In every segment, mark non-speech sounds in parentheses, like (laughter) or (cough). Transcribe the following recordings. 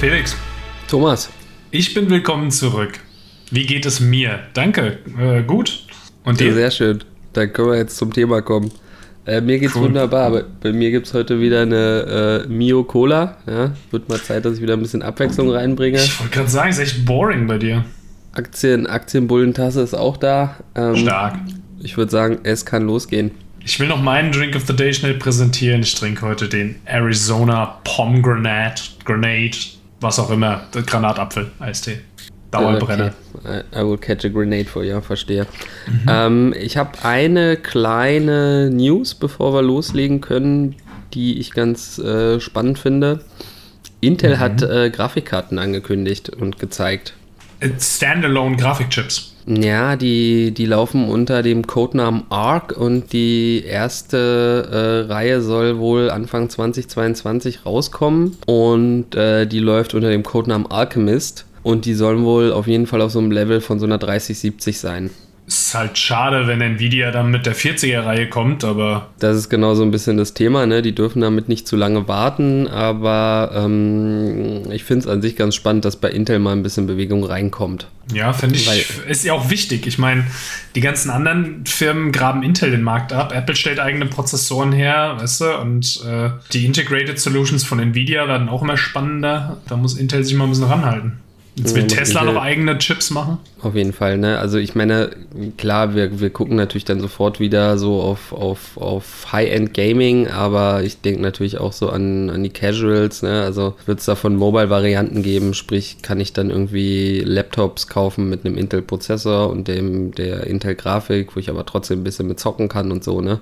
Felix. Thomas. Ich bin willkommen zurück. Wie geht es mir? Danke. Äh, gut. Und dir? Ja, sehr schön. Dann können wir jetzt zum Thema kommen. Äh, mir geht's cool. wunderbar. Bei, bei mir gibt es heute wieder eine äh, Mio Cola. Ja, wird mal Zeit, dass ich wieder ein bisschen Abwechslung reinbringe. Ich wollte gerade sagen, es ist echt boring bei dir. Aktien, Aktienbullentasse ist auch da. Ähm, Stark. Ich würde sagen, es kann losgehen. Ich will noch meinen Drink of the Day schnell präsentieren. Ich trinke heute den Arizona Pomegranate, Grenade, was auch immer, Granatapfel, Eistee. Dauerbrenner. Okay. I will catch a grenade for you, verstehe. Mhm. Ähm, ich habe eine kleine News, bevor wir loslegen können, die ich ganz äh, spannend finde. Intel mhm. hat äh, Grafikkarten angekündigt und gezeigt. Standalone Grafikchips. Ja, die, die laufen unter dem Codenamen ARC und die erste äh, Reihe soll wohl Anfang 2022 rauskommen und äh, die läuft unter dem Codenamen Alchemist und die sollen wohl auf jeden Fall auf so einem Level von so einer 3070 sein ist halt schade, wenn Nvidia dann mit der 40er-Reihe kommt, aber. Das ist genau so ein bisschen das Thema, ne? Die dürfen damit nicht zu lange warten, aber ähm, ich finde es an sich ganz spannend, dass bei Intel mal ein bisschen Bewegung reinkommt. Ja, finde ich, Weil, ist ja auch wichtig. Ich meine, die ganzen anderen Firmen graben Intel den Markt ab. Apple stellt eigene Prozessoren her, weißt du, und äh, die Integrated Solutions von Nvidia werden auch immer spannender. Da muss Intel sich mal ein bisschen ranhalten. Jetzt will Tesla noch eigene Chips machen? Auf jeden Fall, ne? Also ich meine, klar, wir, wir gucken natürlich dann sofort wieder so auf, auf, auf High-End-Gaming, aber ich denke natürlich auch so an, an die Casuals, ne? Also wird es davon Mobile-Varianten geben, sprich, kann ich dann irgendwie Laptops kaufen mit einem Intel-Prozessor und dem der Intel-Grafik, wo ich aber trotzdem ein bisschen mit zocken kann und so, ne?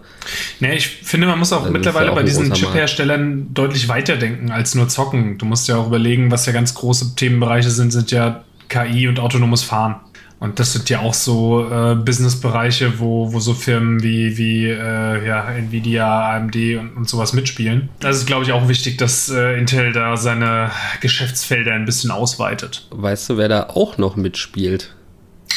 Ne, ich finde, man muss auch also mittlerweile auch bei diesen Chip-Herstellern deutlich weiterdenken als nur zocken. Du musst ja auch überlegen, was ja ganz große Themenbereiche sind, sind ja KI und autonomes Fahren. Und das sind ja auch so äh, Businessbereiche, wo, wo so Firmen wie, wie äh, ja, Nvidia, AMD und, und sowas mitspielen. Das ist, glaube ich, auch wichtig, dass äh, Intel da seine Geschäftsfelder ein bisschen ausweitet. Weißt du, wer da auch noch mitspielt?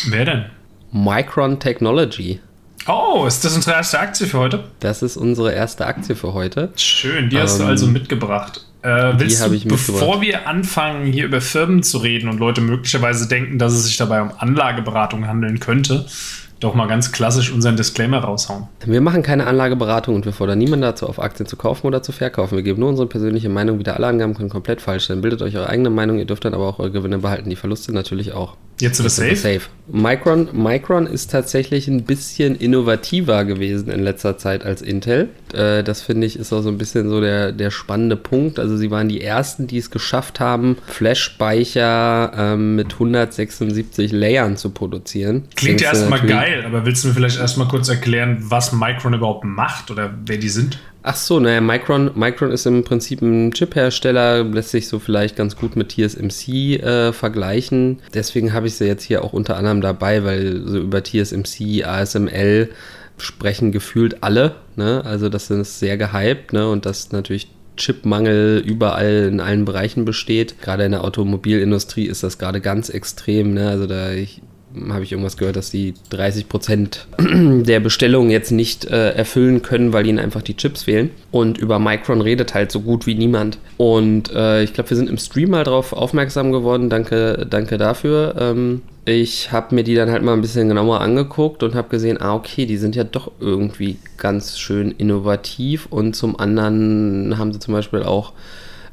Wer denn? Micron Technology. Oh, ist das unsere erste Aktie für heute? Das ist unsere erste Aktie für heute. Schön, die hast ähm, du also mitgebracht. Äh, willst du, bevor wir anfangen, hier über Firmen zu reden und Leute möglicherweise denken, dass es sich dabei um Anlageberatung handeln könnte, doch mal ganz klassisch unseren Disclaimer raushauen. Wir machen keine Anlageberatung und wir fordern niemanden dazu auf, Aktien zu kaufen oder zu verkaufen. Wir geben nur unsere persönliche Meinung wieder. Alle Angaben können komplett falsch sein. Bildet euch eure eigene Meinung, ihr dürft dann aber auch eure Gewinne behalten. Die Verluste natürlich auch. Jetzt sind wir safe? safe. Micron, Micron ist tatsächlich ein bisschen innovativer gewesen in letzter Zeit als Intel. Äh, das finde ich ist auch so ein bisschen so der, der spannende Punkt. Also sie waren die ersten, die es geschafft haben, Flash-Speicher ähm, mit 176 Layern zu produzieren. Klingt ja erstmal geil, aber willst du mir vielleicht erstmal kurz erklären, was Micron überhaupt macht oder wer die sind? Ach so, naja, Micron, Micron ist im Prinzip ein Chip-Hersteller, lässt sich so vielleicht ganz gut mit TSMC äh, vergleichen. Deswegen habe ich sie jetzt hier auch unter anderem dabei, weil so über TSMC, ASML sprechen gefühlt alle. Ne? Also das ist sehr gehypt ne? und das natürlich Chipmangel überall in allen Bereichen besteht. Gerade in der Automobilindustrie ist das gerade ganz extrem. Ne? Also da ich, habe ich irgendwas gehört, dass die 30 Prozent (clears throat) der Bestellungen jetzt nicht äh, erfüllen können, weil ihnen einfach die Chips fehlen. Und über Micron redet halt so gut wie niemand. Und äh, ich glaube, wir sind im Stream mal drauf aufmerksam geworden. Danke, danke dafür. Ähm, ich habe mir die dann halt mal ein bisschen genauer angeguckt und habe gesehen, ah, okay, die sind ja doch irgendwie ganz schön innovativ. Und zum anderen haben sie zum Beispiel auch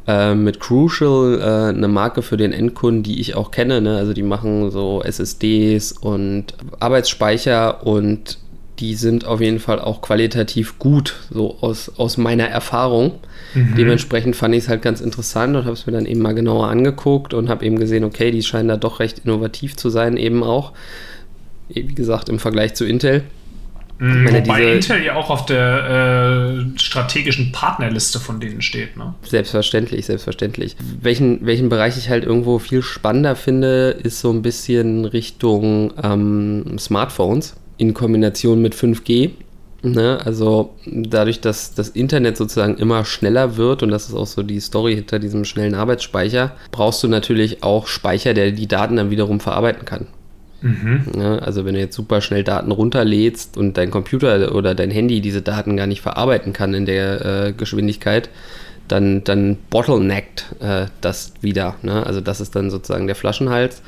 äh, mit Crucial äh, eine Marke für den Endkunden, die ich auch kenne. Ne? Also die machen so SSDs und Arbeitsspeicher und die sind auf jeden Fall auch qualitativ gut, so aus, aus meiner Erfahrung. Mhm. Dementsprechend fand ich es halt ganz interessant und habe es mir dann eben mal genauer angeguckt und habe eben gesehen, okay, die scheinen da doch recht innovativ zu sein, eben auch. Wie gesagt, im Vergleich zu Intel. Mhm, meine, Wobei Intel ja auch auf der äh, strategischen Partnerliste von denen steht. Ne? Selbstverständlich, selbstverständlich. Welchen, welchen Bereich ich halt irgendwo viel spannender finde, ist so ein bisschen Richtung ähm, Smartphones in Kombination mit 5G. Ne? Also dadurch, dass das Internet sozusagen immer schneller wird und das ist auch so die Story hinter diesem schnellen Arbeitsspeicher, brauchst du natürlich auch Speicher, der die Daten dann wiederum verarbeiten kann. Mhm. Ja, also wenn du jetzt super schnell Daten runterlädst und dein Computer oder dein Handy diese Daten gar nicht verarbeiten kann in der äh, Geschwindigkeit, dann, dann bottleneckt äh, das wieder. Ne? Also das ist dann sozusagen der Flaschenhals.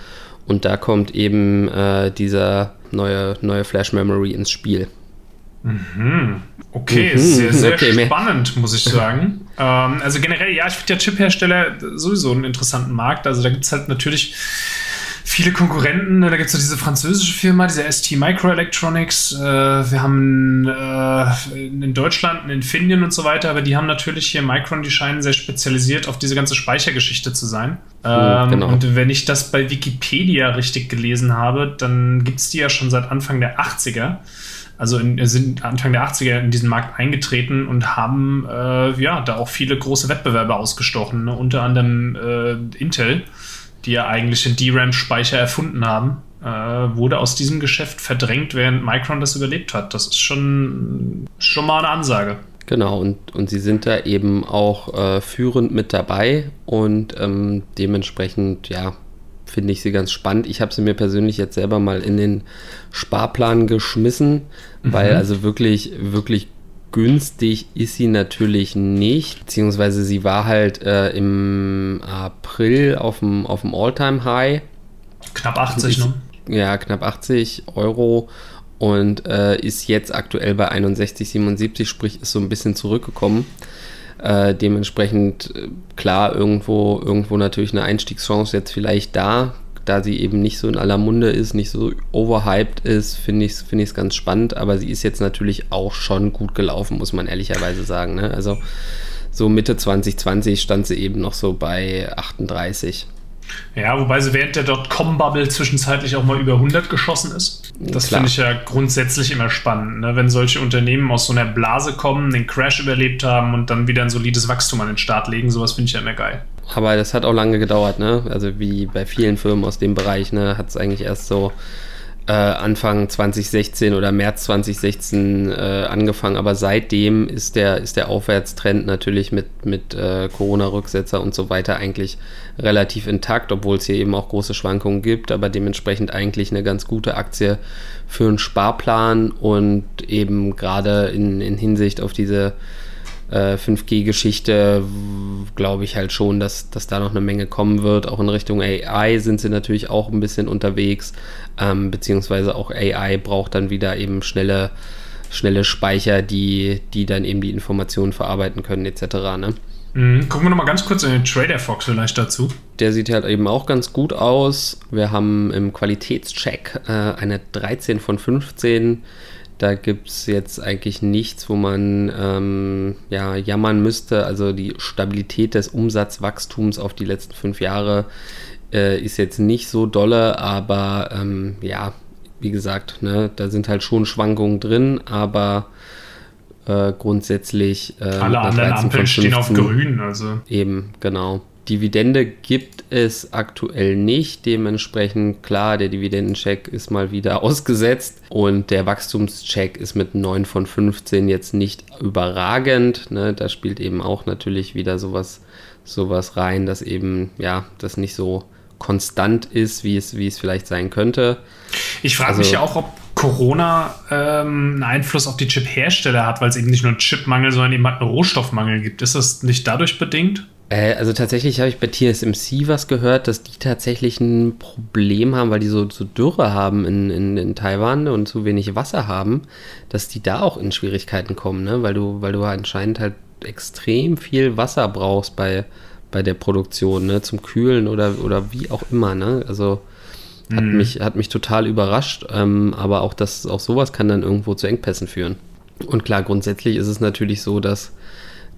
Und da kommt eben äh, dieser neue, neue Flash Memory ins Spiel. Mhm. Okay, mhm. sehr, sehr okay, spannend, muss ich sagen. (laughs) ähm, also generell, ja, ich finde ja Chip-Hersteller sowieso einen interessanten Markt. Also da gibt es halt natürlich viele Konkurrenten. Da gibt es diese französische Firma, diese ST Microelectronics. Äh, wir haben äh, in Deutschland einen Infineon und so weiter, aber die haben natürlich hier Micron, die scheinen sehr spezialisiert auf diese ganze Speichergeschichte zu sein. Ähm, genau. Und wenn ich das bei Wikipedia richtig gelesen habe, dann gibt es die ja schon seit Anfang der 80er also in, sind Anfang der 80er in diesen Markt eingetreten und haben äh, ja da auch viele große Wettbewerber ausgestochen, ne? unter anderem äh, Intel die ja eigentlich den DRAM-Speicher erfunden haben, äh, wurde aus diesem Geschäft verdrängt, während Micron das überlebt hat. Das ist schon, schon mal eine Ansage. Genau, und, und sie sind da eben auch äh, führend mit dabei und ähm, dementsprechend, ja, finde ich sie ganz spannend. Ich habe sie mir persönlich jetzt selber mal in den Sparplan geschmissen, mhm. weil also wirklich, wirklich günstig ist sie natürlich nicht, beziehungsweise sie war halt äh, im April auf dem, auf dem All-Time-High. Knapp 80, ist, ne? Ja, knapp 80 Euro und äh, ist jetzt aktuell bei 61,77, sprich ist so ein bisschen zurückgekommen. Äh, dementsprechend äh, klar irgendwo irgendwo natürlich eine Einstiegschance jetzt vielleicht da da sie eben nicht so in aller Munde ist, nicht so overhyped ist, finde ich es find ganz spannend. Aber sie ist jetzt natürlich auch schon gut gelaufen, muss man ehrlicherweise sagen. Ne? Also so Mitte 2020 stand sie eben noch so bei 38. Ja, wobei sie während der Dotcom-Bubble zwischenzeitlich auch mal über 100 geschossen ist. Das finde ich ja grundsätzlich immer spannend, ne? wenn solche Unternehmen aus so einer Blase kommen, den Crash überlebt haben und dann wieder ein solides Wachstum an den Start legen. Sowas finde ich ja immer geil. Aber das hat auch lange gedauert, ne? Also wie bei vielen Firmen aus dem Bereich, ne, hat es eigentlich erst so äh, Anfang 2016 oder März 2016 äh, angefangen. Aber seitdem ist der, ist der Aufwärtstrend natürlich mit, mit äh, Corona-Rücksetzer und so weiter eigentlich relativ intakt, obwohl es hier eben auch große Schwankungen gibt, aber dementsprechend eigentlich eine ganz gute Aktie für einen Sparplan und eben gerade in, in Hinsicht auf diese 5G-Geschichte äh, glaube ich halt schon, dass, dass da noch eine Menge kommen wird. Auch in Richtung AI sind sie natürlich auch ein bisschen unterwegs, ähm, beziehungsweise auch AI braucht dann wieder eben schnelle, schnelle Speicher, die, die dann eben die Informationen verarbeiten können, etc. Ne? Mhm. Gucken wir nochmal ganz kurz in den Trader Fox vielleicht dazu. Der sieht halt eben auch ganz gut aus. Wir haben im Qualitätscheck äh, eine 13 von 15 da gibt es jetzt eigentlich nichts, wo man ähm, ja, jammern müsste. Also die Stabilität des Umsatzwachstums auf die letzten fünf Jahre äh, ist jetzt nicht so dolle, aber ähm, ja, wie gesagt, ne, da sind halt schon Schwankungen drin, aber äh, grundsätzlich. Äh, Alle anderen Ampeln stehen auf grün, also. Eben, genau. Dividende gibt es aktuell nicht. Dementsprechend klar, der Dividendencheck ist mal wieder (laughs) ausgesetzt und der Wachstumscheck ist mit 9 von 15 jetzt nicht überragend. Ne? Da spielt eben auch natürlich wieder sowas, sowas rein, dass eben ja, das nicht so konstant ist, wie es, wie es vielleicht sein könnte. Ich frage also, mich ja auch, ob Corona ähm, einen Einfluss auf die Chip-Hersteller hat, weil es eben nicht nur einen Chipmangel, sondern eben halt einen Rohstoffmangel gibt. Ist das nicht dadurch bedingt? Äh, also tatsächlich habe ich bei TSMC was gehört, dass die tatsächlich ein Problem haben, weil die so, so Dürre haben in, in, in, Taiwan und zu wenig Wasser haben, dass die da auch in Schwierigkeiten kommen, ne? weil, du, weil du anscheinend halt extrem viel Wasser brauchst bei, bei der Produktion, ne? zum Kühlen oder, oder wie auch immer. Ne? Also hat, mhm. mich, hat mich total überrascht, ähm, aber auch, das, auch sowas kann dann irgendwo zu Engpässen führen. Und klar, grundsätzlich ist es natürlich so, dass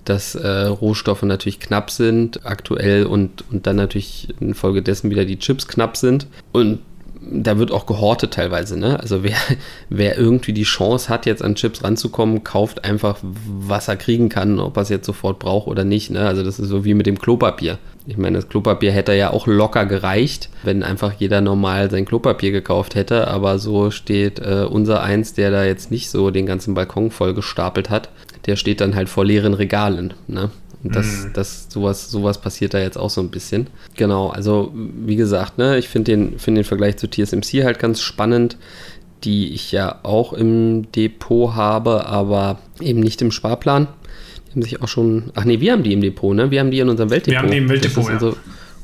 dass äh, Rohstoffe natürlich knapp sind aktuell und, und dann natürlich infolgedessen wieder die Chips knapp sind. Und da wird auch gehortet teilweise. Ne? Also wer, (laughs) wer irgendwie die Chance hat, jetzt an Chips ranzukommen, kauft einfach, was er kriegen kann, ob er es jetzt sofort braucht oder nicht. Ne? Also das ist so wie mit dem Klopapier. Ich meine, das Klopapier hätte ja auch locker gereicht, wenn einfach jeder normal sein Klopapier gekauft hätte. Aber so steht äh, unser Eins, der da jetzt nicht so den ganzen Balkon voll gestapelt hat, der steht dann halt vor leeren Regalen. Ne? Und das, mhm. das, sowas, sowas passiert da jetzt auch so ein bisschen. Genau, also wie gesagt, ne, ich finde den, find den Vergleich zu TSMC halt ganz spannend, die ich ja auch im Depot habe, aber eben nicht im Sparplan. Die haben sich auch schon. Ach nee, wir haben die im Depot, ne? Wir haben die in unserem Weltdepot. Wir haben die im Weltdepot. Das ist unsere,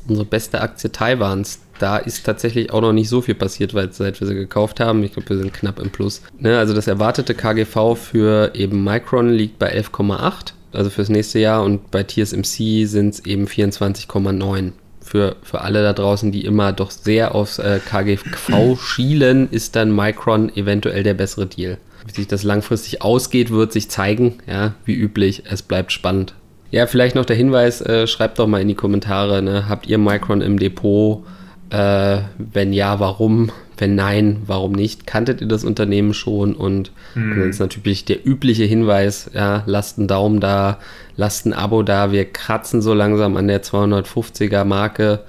unsere beste Aktie Taiwans. Da ist tatsächlich auch noch nicht so viel passiert, weil seit wir sie gekauft haben. Ich glaube, wir sind knapp im Plus. Ne? Also das erwartete KGV für eben Micron liegt bei 11,8, also fürs nächste Jahr. Und bei TSMC sind es eben 24,9 für, für alle da draußen, die immer doch sehr aufs äh, KGV (clears throat) schielen, ist dann Micron eventuell der bessere Deal. Wie sich das langfristig ausgeht, wird sich zeigen. Ja, wie üblich, es bleibt spannend. Ja, vielleicht noch der Hinweis, äh, schreibt doch mal in die Kommentare, ne? habt ihr Micron im Depot? Äh, wenn ja, warum? Wenn nein, warum nicht? Kanntet ihr das Unternehmen schon? Und hm. dann ist natürlich der übliche Hinweis, ja, lasst einen Daumen da, lasst ein Abo da. Wir kratzen so langsam an der 250er Marke,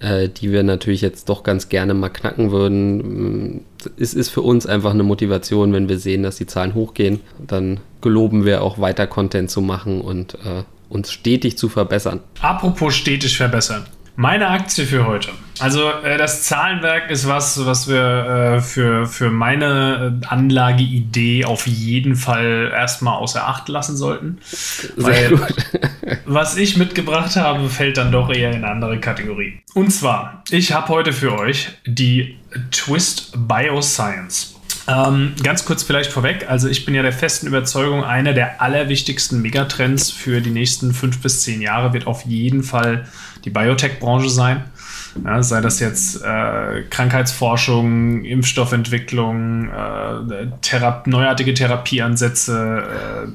äh, die wir natürlich jetzt doch ganz gerne mal knacken würden. Es ist für uns einfach eine Motivation, wenn wir sehen, dass die Zahlen hochgehen. Dann geloben wir auch weiter Content zu machen und äh, uns stetig zu verbessern. Apropos stetig verbessern. Meine Aktie für heute. Also äh, das Zahlenwerk ist was, was wir äh, für, für meine äh, Anlageidee auf jeden Fall erstmal außer Acht lassen sollten. Sehr gut. was ich mitgebracht habe, fällt dann doch eher in eine andere Kategorie. Und zwar, ich habe heute für euch die Twist Bioscience. Ähm, ganz kurz vielleicht vorweg, also ich bin ja der festen Überzeugung, einer der allerwichtigsten Megatrends für die nächsten fünf bis zehn Jahre wird auf jeden Fall die Biotech-Branche sein. Ja, sei das jetzt äh, Krankheitsforschung, Impfstoffentwicklung, äh, Thera neuartige Therapieansätze,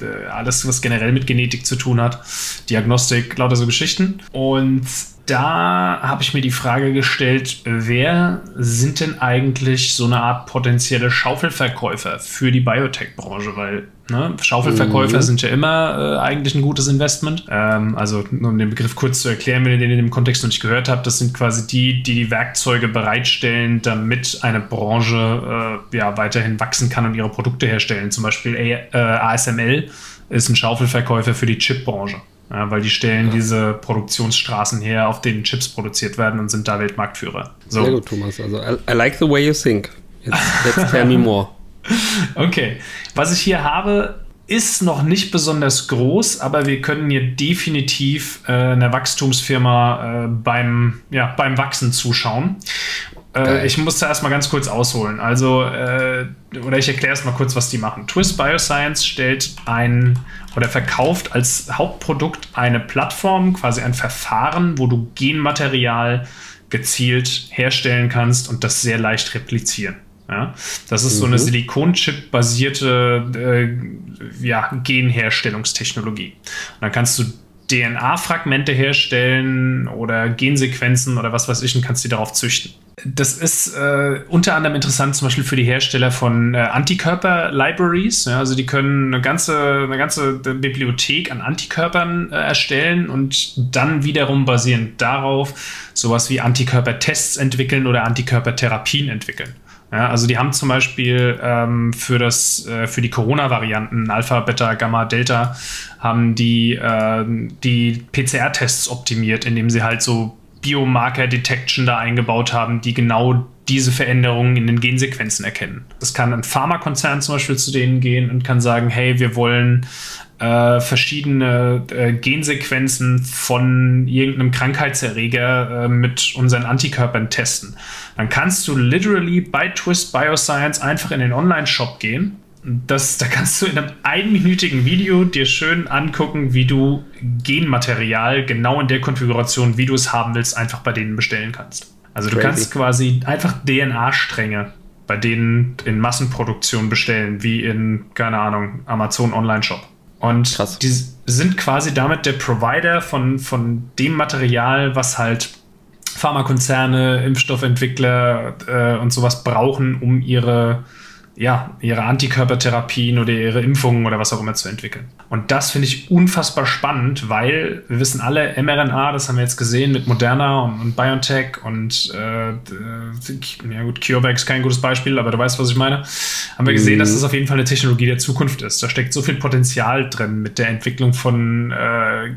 äh, alles, was generell mit Genetik zu tun hat, Diagnostik, lauter so Geschichten. Und da habe ich mir die Frage gestellt, wer sind denn eigentlich so eine Art potenzielle Schaufelverkäufer für die Biotech-Branche? Weil ne, Schaufelverkäufer mhm. sind ja immer äh, eigentlich ein gutes Investment. Ähm, also, um den Begriff kurz zu erklären, wenn ihr den in dem Kontext noch nicht gehört habt, das sind quasi die, die die Werkzeuge bereitstellen, damit eine Branche äh, ja, weiterhin wachsen kann und ihre Produkte herstellen. Zum Beispiel A äh, ASML ist ein Schaufelverkäufer für die Chipbranche. Ja, weil die stellen ja. diese Produktionsstraßen her, auf denen Chips produziert werden und sind da Weltmarktführer. So. Sehr gut, Thomas. Also, I, I like the way you think. Jetzt, let's tell me more. (laughs) Okay. Was ich hier habe, ist noch nicht besonders groß, aber wir können hier definitiv äh, einer Wachstumsfirma äh, beim, ja, beim Wachsen zuschauen. Äh, ich muss da erstmal ganz kurz ausholen. Also, äh, oder ich erkläre erstmal kurz, was die machen. Twist Bioscience stellt ein oder verkauft als Hauptprodukt eine Plattform, quasi ein Verfahren, wo du Genmaterial gezielt herstellen kannst und das sehr leicht replizieren. Ja, das ist mhm. so eine mhm. Silikonchip-basierte äh, ja, Genherstellungstechnologie. Und dann kannst du DNA-Fragmente herstellen oder Gensequenzen oder was weiß ich und kannst die darauf züchten. Das ist äh, unter anderem interessant zum Beispiel für die Hersteller von äh, Antikörper-Libraries. Ja, also die können eine ganze, eine ganze Bibliothek an Antikörpern äh, erstellen und dann wiederum basierend darauf sowas wie Antikörpertests entwickeln oder Antikörpertherapien entwickeln. Ja, also die haben zum Beispiel ähm, für, das, äh, für die Corona-Varianten Alpha, Beta, Gamma, Delta haben die, äh, die PCR-Tests optimiert, indem sie halt so Biomarker-Detection da eingebaut haben, die genau diese Veränderungen in den Gensequenzen erkennen. Das kann ein Pharmakonzern zum Beispiel zu denen gehen und kann sagen, hey, wir wollen äh, verschiedene äh, Gensequenzen von irgendeinem Krankheitserreger äh, mit unseren Antikörpern testen. Dann kannst du literally bei Twist Bioscience einfach in den Online-Shop gehen. Das, da kannst du in einem einminütigen Video dir schön angucken, wie du Genmaterial genau in der Konfiguration, wie du es haben willst, einfach bei denen bestellen kannst. Also du Crazy. kannst quasi einfach DNA-Stränge bei denen in Massenproduktion bestellen, wie in, keine Ahnung, Amazon Online-Shop. Und Krass. die sind quasi damit der Provider von, von dem Material, was halt Pharmakonzerne, Impfstoffentwickler äh, und sowas brauchen, um ihre ja, ihre Antikörpertherapien oder ihre Impfungen oder was auch immer zu entwickeln. Und das finde ich unfassbar spannend, weil wir wissen alle, mRNA, das haben wir jetzt gesehen mit Moderna und, und BioNTech und äh, ja gut, CureVac ist kein gutes Beispiel, aber du weißt, was ich meine. Haben wir gesehen, mhm. dass das auf jeden Fall eine Technologie der Zukunft ist. Da steckt so viel Potenzial drin mit der Entwicklung von äh,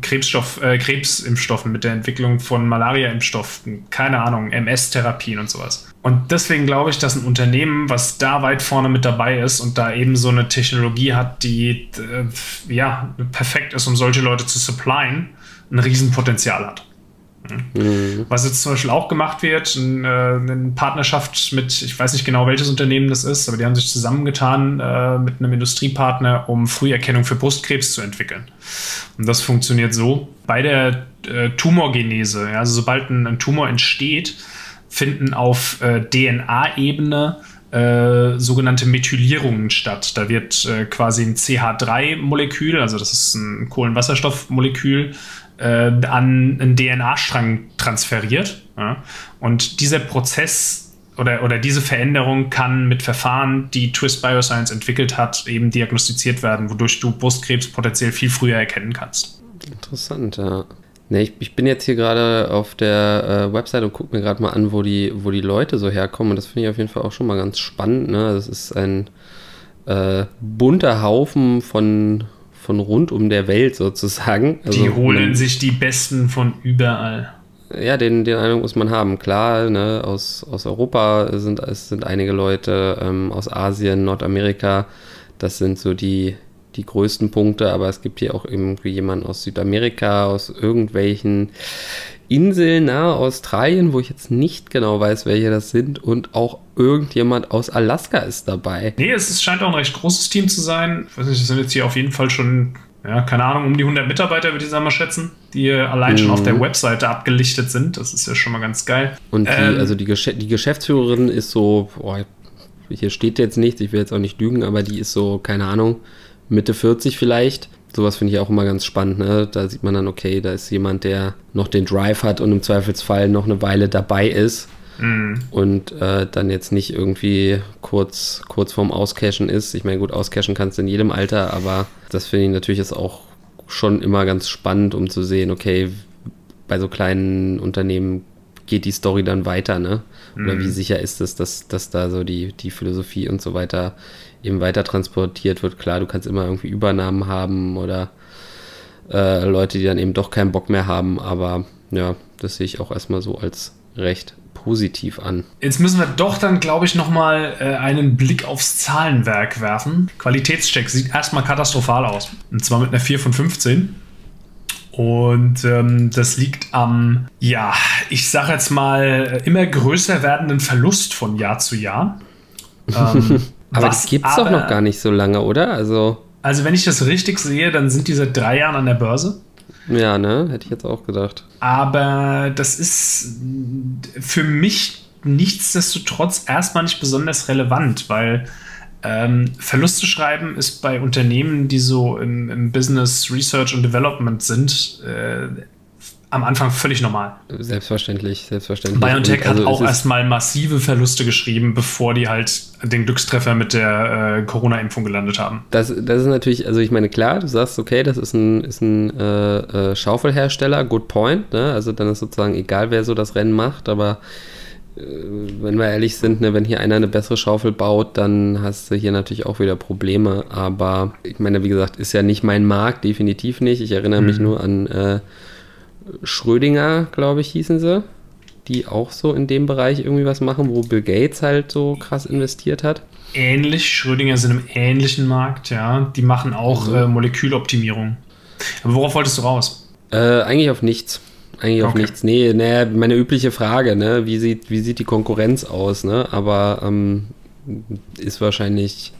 Krebsstoff, äh, Krebsimpfstoffen, mit der Entwicklung von Malaria-Impfstoffen, keine Ahnung, MS-Therapien und sowas. Und deswegen glaube ich, dass ein Unternehmen, was da weit vorne mit dabei ist und da eben so eine Technologie hat, die äh, ja perfekt ist, um solche Leute zu supplyen, ein Riesenpotenzial hat. Mhm. Was jetzt zum Beispiel auch gemacht wird, in, äh, eine Partnerschaft mit, ich weiß nicht genau, welches Unternehmen das ist, aber die haben sich zusammengetan äh, mit einem Industriepartner, um Früherkennung für Brustkrebs zu entwickeln. Und das funktioniert so. Bei der äh, Tumorgenese, also sobald ein, ein, Tumor entsteht, finden auf äh, DNA-Ebene äh, sogenannte Methylierungen statt. Da wird äh, quasi ein CH3-Molekül, also das ist ein Kohlenwasserstoffmolekül, äh, an einen DNA-Strang transferiert. Ja? Und dieser Prozess oder, oder diese Veränderung kann mit Verfahren, die Twist Bioscience entwickelt hat, eben diagnostiziert werden, wodurch du Brustkrebs potenziell viel früher erkennen kannst. Interessant, ja. Nee, ich, ich bin jetzt hier gerade auf der äh, Website und gucke mir gerade mal an, wo die, wo die Leute so herkommen. Und das finde ich auf jeden Fall auch schon mal ganz spannend. Ne? Das ist ein äh, bunter Haufen von, von rund um der Welt sozusagen. Also, die holen man, sich die Besten von überall. Ja, den, den Eindruck muss man haben. Klar, ne, aus, aus Europa sind es sind einige Leute, ähm, aus Asien, Nordamerika. Das sind so die, die größten Punkte, aber es gibt hier auch irgendwie jemanden aus Südamerika, aus irgendwelchen Inseln nahe Australien, wo ich jetzt nicht genau weiß, welche das sind, und auch irgendjemand aus Alaska ist dabei. Nee, es ist, scheint auch ein recht großes Team zu sein. Ich weiß nicht, das sind jetzt hier auf jeden Fall schon, ja, keine Ahnung, um die 100 Mitarbeiter, würde ich sagen mal schätzen, die allein mhm. schon auf der mhm. Webseite abgelichtet sind. Das ist ja schon mal ganz geil. Und die, ähm, also die, Gesch die Geschäftsführerin ist so, boah, hier steht jetzt nichts, ich will jetzt auch nicht lügen, aber die ist so, keine Ahnung, Mitte 40 vielleicht sowas finde ich auch immer ganz spannend. Ne? Da sieht man dann, okay, da ist jemand, der noch den Drive hat und im Zweifelsfall noch eine Weile dabei ist. Mhm. Und äh, dann jetzt nicht irgendwie kurz, kurz vorm Auscashen ist. Ich meine, gut, auscashen kannst du in jedem Alter, aber das finde ich natürlich ist auch schon immer ganz spannend, um zu sehen, okay, bei so kleinen Unternehmen geht die Story dann weiter, ne? Oder mhm. wie sicher ist es, dass, dass da so die, die Philosophie und so weiter eben weiter transportiert wird. Klar, du kannst immer irgendwie Übernahmen haben oder äh, Leute, die dann eben doch keinen Bock mehr haben, aber ja, das sehe ich auch erstmal so als recht positiv an. Jetzt müssen wir doch dann, glaube ich, nochmal äh, einen Blick aufs Zahlenwerk werfen. Qualitätscheck sieht erstmal katastrophal aus. Und zwar mit einer 4 von 15. Und ähm, das liegt am, ja, ich sage jetzt mal, immer größer werdenden Verlust von Jahr zu Jahr. Ähm, (laughs) aber das gibt es doch noch gar nicht so lange, oder? Also, also, wenn ich das richtig sehe, dann sind die seit drei Jahren an der Börse. Ja, ne? Hätte ich jetzt auch gedacht. Aber das ist für mich nichtsdestotrotz erstmal nicht besonders relevant, weil ähm, Verluste schreiben ist bei Unternehmen, die so im, im Business Research und Development sind, äh, am Anfang völlig normal. Selbstverständlich, selbstverständlich. BioNTech also hat auch erstmal massive Verluste geschrieben, bevor die halt den Glückstreffer mit der äh, Corona-Impfung gelandet haben. Das, das ist natürlich, also ich meine, klar, du sagst, okay, das ist ein, ist ein äh, äh, Schaufelhersteller, good point, ne? Also dann ist sozusagen egal, wer so das Rennen macht, aber wenn wir ehrlich sind, ne, wenn hier einer eine bessere Schaufel baut, dann hast du hier natürlich auch wieder Probleme. Aber ich meine, wie gesagt, ist ja nicht mein Markt, definitiv nicht. Ich erinnere mhm. mich nur an äh, Schrödinger, glaube ich, hießen sie, die auch so in dem Bereich irgendwie was machen, wo Bill Gates halt so krass investiert hat. Ähnlich, Schrödinger sind im ähnlichen Markt, ja. Die machen auch mhm. äh, Moleküloptimierung. Aber worauf wolltest du raus? Äh, eigentlich auf nichts. Eigentlich okay. auf nichts. Nee, naja, meine übliche Frage, ne? Wie sieht, wie sieht die Konkurrenz aus, ne? Aber ähm, ist wahrscheinlich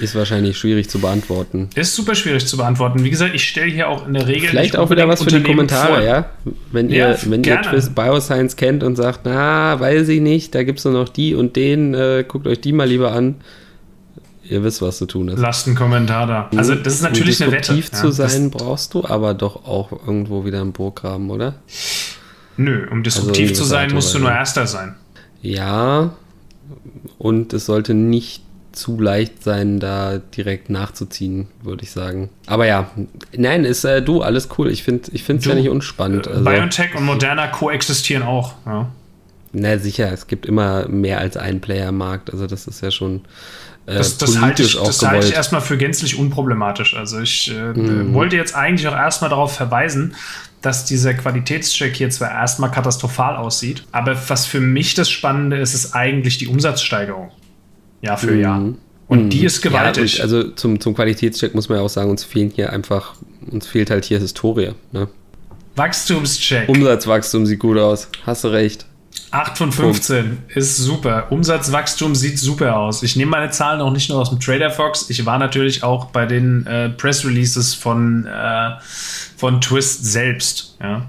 ist wahrscheinlich schwierig zu beantworten. Ist super schwierig zu beantworten. Wie gesagt, ich stelle hier auch in der Regel. Vielleicht auch wieder was für die Kommentare, vor. ja? Wenn ja, ihr, wenn ihr Twist Bioscience kennt und sagt, na, weiß ich nicht, da gibt es nur noch die und den, äh, guckt euch die mal lieber an. Ihr wisst, was zu tun ist. Lasst einen Kommentar da. Also, das ist natürlich um eine Wette. Disruptiv zu ja, sein, brauchst du aber doch auch irgendwo wieder einen Burggraben, oder? Nö, um disruptiv also zu sein, musst du nur Erster sein. Ja, und es sollte nicht zu leicht sein, da direkt nachzuziehen, würde ich sagen. Aber ja, nein, ist äh, du, alles cool. Ich finde es ja nicht unspannend. Also, BioNTech und Moderna koexistieren auch. Ja. Na sicher, es gibt immer mehr als einen Player im Markt. Also das ist ja schon äh, das, das halte ich, das halte ich erstmal für gänzlich unproblematisch. Also ich äh, mhm. wollte jetzt eigentlich auch erstmal darauf verweisen, dass dieser Qualitätscheck hier zwar erstmal katastrophal aussieht, aber was für mich das Spannende ist, ist eigentlich die Umsatzsteigerung. Jahr für mhm. Jahr. Und mhm. die ist gewaltig. Ja, also zum, zum Qualitätscheck muss man ja auch sagen, uns fehlen hier einfach, uns fehlt halt hier Historie. Ne? Wachstumscheck. Umsatzwachstum sieht gut aus. Hast du recht. 8 von 15 Punkt. ist super. Umsatzwachstum sieht super aus. Ich nehme meine Zahlen auch nicht nur aus dem Trader Fox. Ich war natürlich auch bei den äh, Press Releases von, äh, von Twist selbst. Ja.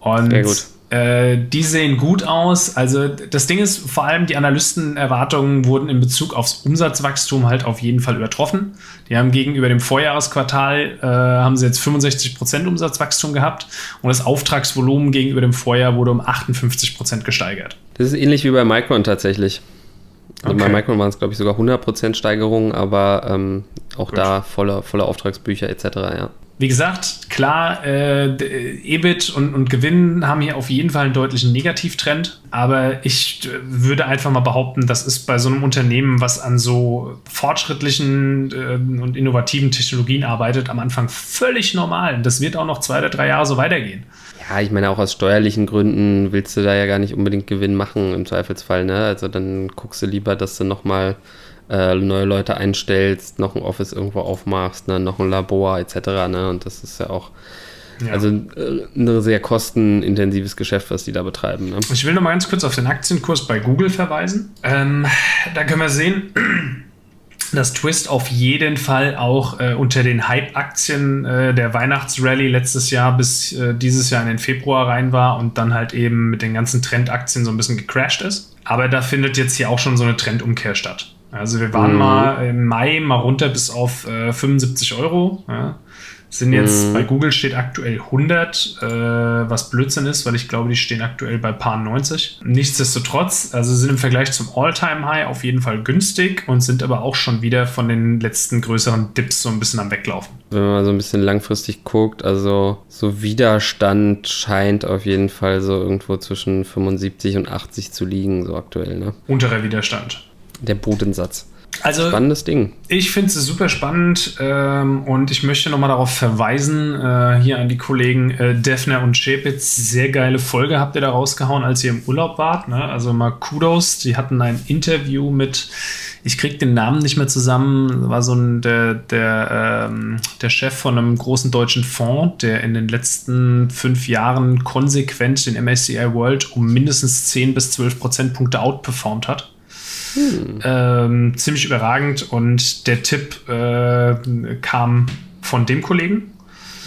Und Sehr gut. Äh, die sehen gut aus. Also das Ding ist, vor allem die Analystenerwartungen wurden in Bezug aufs Umsatzwachstum halt auf jeden Fall übertroffen. Die haben gegenüber dem Vorjahresquartal äh, haben sie jetzt 65% Umsatzwachstum gehabt und das Auftragsvolumen gegenüber dem Vorjahr wurde um 58% gesteigert. Das ist ähnlich wie bei Micron tatsächlich. Also okay. Bei Micron waren es, glaube ich, sogar 100% Steigerung, aber ähm, auch Gut. da volle, volle Auftragsbücher etc. Ja. Wie gesagt, klar, äh, EBIT und, und Gewinn haben hier auf jeden Fall einen deutlichen Negativtrend, aber ich äh, würde einfach mal behaupten, das ist bei so einem Unternehmen, was an so fortschrittlichen äh, und innovativen Technologien arbeitet, am Anfang völlig normal. Das wird auch noch zwei oder drei Jahre so weitergehen. Ja, ich meine, auch aus steuerlichen Gründen willst du da ja gar nicht unbedingt Gewinn machen im Zweifelsfall. Ne? Also dann guckst du lieber, dass du nochmal äh, neue Leute einstellst, noch ein Office irgendwo aufmachst, ne, noch ein Labor etc. Ne? Und das ist ja auch ja. also äh, ein sehr kostenintensives Geschäft, was die da betreiben. Ne? Ich will noch mal ganz kurz auf den Aktienkurs bei Google verweisen. Ähm, da können wir sehen, (clears throat) dass Twist auf jeden Fall auch äh, unter den Hype-Aktien äh, der Weihnachtsrally letztes Jahr bis äh, dieses Jahr in den Februar rein war und dann halt eben mit den ganzen Trendaktien so ein bisschen gecrashed ist. Aber da findet jetzt hier auch schon so eine Trendumkehr statt. Also wir waren mhm. mal im Mai mal runter bis auf äh, 75 Euro. Ja. Sind jetzt, mhm. bei Google steht aktuell 100, äh, was Blödsinn ist, weil ich glaube, die stehen aktuell bei paar 90. Nichtsdestotrotz, also sind im Vergleich zum All-Time-High auf jeden Fall günstig und sind aber auch schon wieder von den letzten größeren Dips so ein bisschen am Weglaufen. Wenn man mal so ein bisschen langfristig guckt, also so Widerstand scheint auf jeden Fall so irgendwo zwischen 75 und 80 zu liegen, so aktuell, ne? Unterer Widerstand der Bodensatz. Also, Spannendes Ding. Ich finde es super spannend ähm, und ich möchte nochmal darauf verweisen, äh, hier an die Kollegen äh, Defner und Schepitz. Sehr geile Folge habt ihr da rausgehauen, als ihr im Urlaub wart. Ne? Also mal Kudos. Die hatten ein Interview mit, ich krieg den Namen nicht mehr zusammen, war so ein, der, der, ähm, der Chef von einem großen deutschen Fonds, der in den letzten fünf Jahren konsequent den MSCI World um mindestens 10 bis 12 Prozentpunkte outperformt hat. Hm. Ähm, ziemlich überragend und der Tipp äh, kam von dem Kollegen.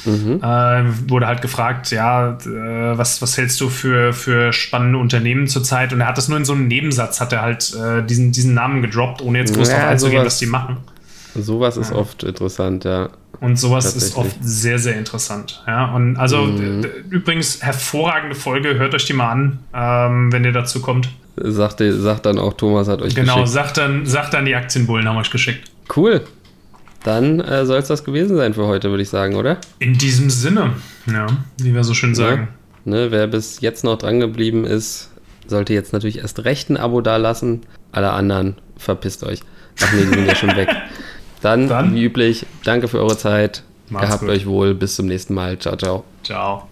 Mhm. Äh, wurde halt gefragt, ja, äh, was, was hältst du für, für spannende Unternehmen zurzeit? Und er hat das nur in so einem Nebensatz, hat er halt äh, diesen, diesen Namen gedroppt, ohne jetzt groß ja, darauf einzugehen, was die machen. Sowas ist ja. oft interessant, ja. Und sowas ist oft sehr, sehr interessant. Ja, und also mhm. übrigens hervorragende Folge, hört euch die mal an, ähm, wenn ihr dazu kommt. Sagt, sagt dann auch, Thomas hat euch genau, geschickt. Genau, sagt dann, sagt dann, die Aktienbullen haben euch geschickt. Cool. Dann äh, soll es das gewesen sein für heute, würde ich sagen, oder? In diesem Sinne, ja, wie wir so schön sagen. Ja, ne, wer bis jetzt noch dran geblieben ist, sollte jetzt natürlich erst recht ein Abo dalassen. Alle anderen, verpisst euch. Ach nee, die sind ja schon weg. (laughs) Dann, Dann, wie üblich, danke für eure Zeit. Macht's Gehabt gut. euch wohl. Bis zum nächsten Mal. Ciao, ciao. Ciao.